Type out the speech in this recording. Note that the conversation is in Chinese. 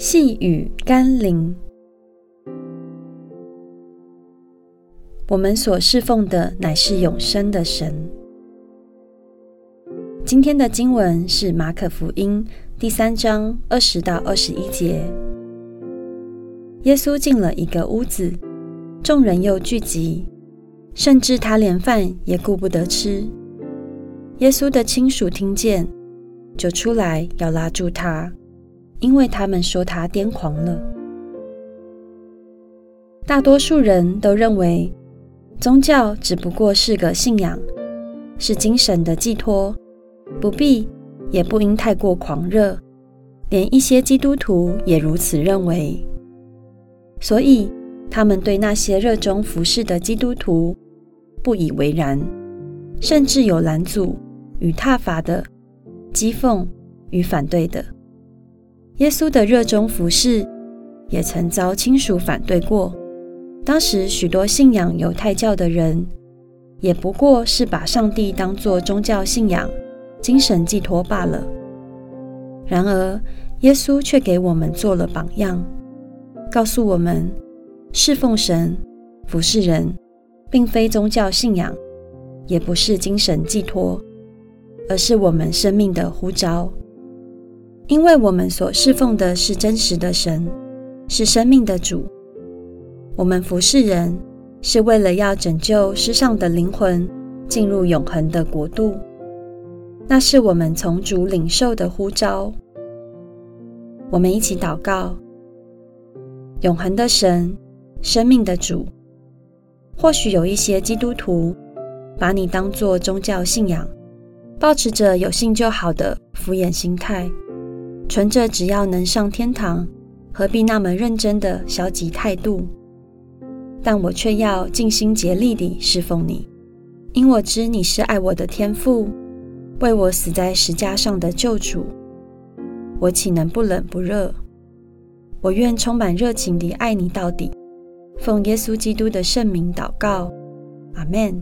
细雨甘霖，我们所侍奉的乃是永生的神。今天的经文是马可福音第三章二十到二十一节。耶稣进了一个屋子，众人又聚集，甚至他连饭也顾不得吃。耶稣的亲属听见，就出来要拉住他。因为他们说他癫狂了。大多数人都认为，宗教只不过是个信仰，是精神的寄托，不必也不应太过狂热。连一些基督徒也如此认为，所以他们对那些热衷服侍的基督徒不以为然，甚至有拦阻与挞伐的，讥讽与反对的。耶稣的热衷服侍，也曾遭亲属反对过。当时许多信仰犹太教的人，也不过是把上帝当作宗教信仰、精神寄托罢了。然而，耶稣却给我们做了榜样，告诉我们，侍奉神、服侍人，并非宗教信仰，也不是精神寄托，而是我们生命的呼召。因为我们所侍奉的是真实的神，是生命的主。我们服侍人，是为了要拯救世上的灵魂，进入永恒的国度。那是我们从主领受的呼召。我们一起祷告：永恒的神，生命的主。或许有一些基督徒把你当作宗教信仰，抱持着有信就好的敷衍心态。存着只要能上天堂，何必那么认真的消极态度？但我却要尽心竭力地侍奉你，因我知你是爱我的天父，为我死在十架上的救主。我岂能不冷不热？我愿充满热情地爱你到底。奉耶稣基督的圣名祷告，阿门。